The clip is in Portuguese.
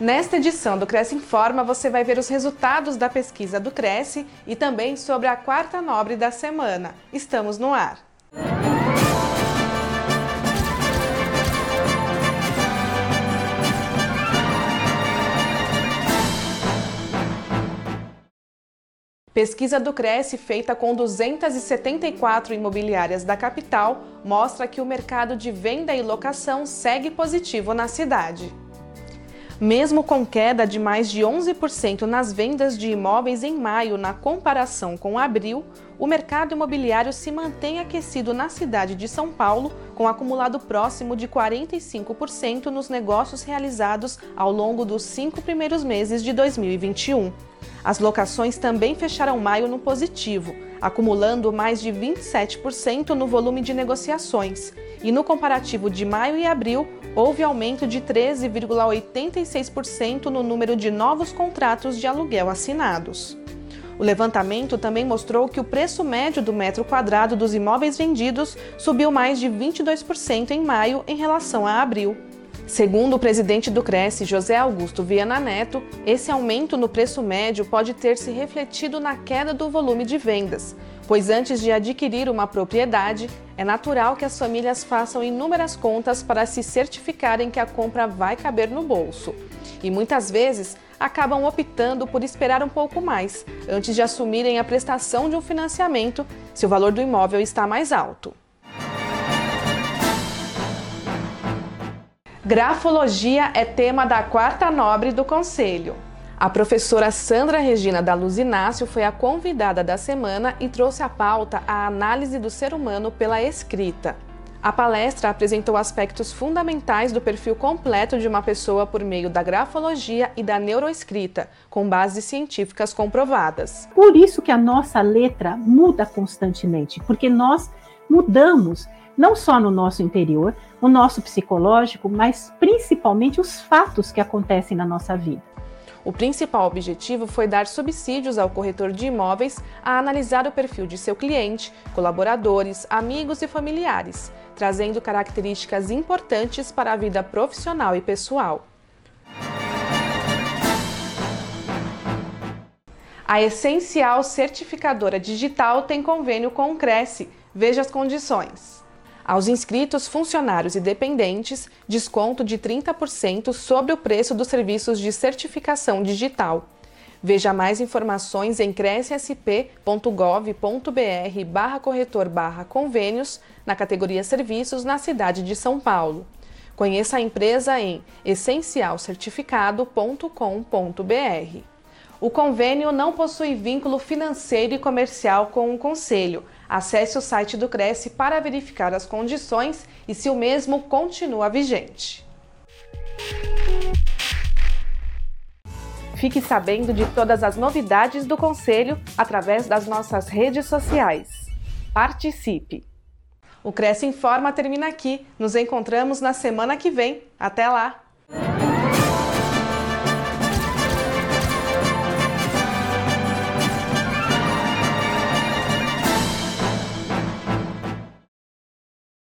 Nesta edição do Cresce Informa, você vai ver os resultados da pesquisa do Cresce e também sobre a quarta nobre da semana. Estamos no ar. Pesquisa do Cresce, feita com 274 imobiliárias da capital, mostra que o mercado de venda e locação segue positivo na cidade. Mesmo com queda de mais de 11% nas vendas de imóveis em maio na comparação com abril, o mercado imobiliário se mantém aquecido na cidade de São Paulo, com acumulado próximo de 45% nos negócios realizados ao longo dos cinco primeiros meses de 2021. As locações também fecharam maio no positivo, acumulando mais de 27% no volume de negociações, e no comparativo de maio e abril, houve aumento de 13,86% no número de novos contratos de aluguel assinados. O levantamento também mostrou que o preço médio do metro quadrado dos imóveis vendidos subiu mais de 22% em maio em relação a abril. Segundo o presidente do Cresce, José Augusto Viana Neto, esse aumento no preço médio pode ter se refletido na queda do volume de vendas, pois antes de adquirir uma propriedade, é natural que as famílias façam inúmeras contas para se certificarem que a compra vai caber no bolso. E muitas vezes acabam optando por esperar um pouco mais, antes de assumirem a prestação de um financiamento, se o valor do imóvel está mais alto. Grafologia é tema da quarta nobre do Conselho. A professora Sandra Regina da Luz Inácio foi a convidada da semana e trouxe à pauta a análise do ser humano pela escrita. A palestra apresentou aspectos fundamentais do perfil completo de uma pessoa por meio da grafologia e da neuroescrita, com bases científicas comprovadas. Por isso que a nossa letra muda constantemente, porque nós mudamos não só no nosso interior, o nosso psicológico, mas principalmente os fatos que acontecem na nossa vida. O principal objetivo foi dar subsídios ao corretor de imóveis a analisar o perfil de seu cliente, colaboradores, amigos e familiares, trazendo características importantes para a vida profissional e pessoal. A Essencial Certificadora Digital tem convênio com o Cresce. Veja as condições. Aos inscritos, funcionários e dependentes, desconto de 30% sobre o preço dos serviços de certificação digital. Veja mais informações em crescsp.gov.br barra corretor barra convênios na categoria Serviços na cidade de São Paulo. Conheça a empresa em essencialcertificado.com.br. O convênio não possui vínculo financeiro e comercial com o Conselho. Acesse o site do Cresce para verificar as condições e se o mesmo continua vigente. Fique sabendo de todas as novidades do Conselho através das nossas redes sociais. Participe! O Cresce Informa termina aqui. Nos encontramos na semana que vem. Até lá!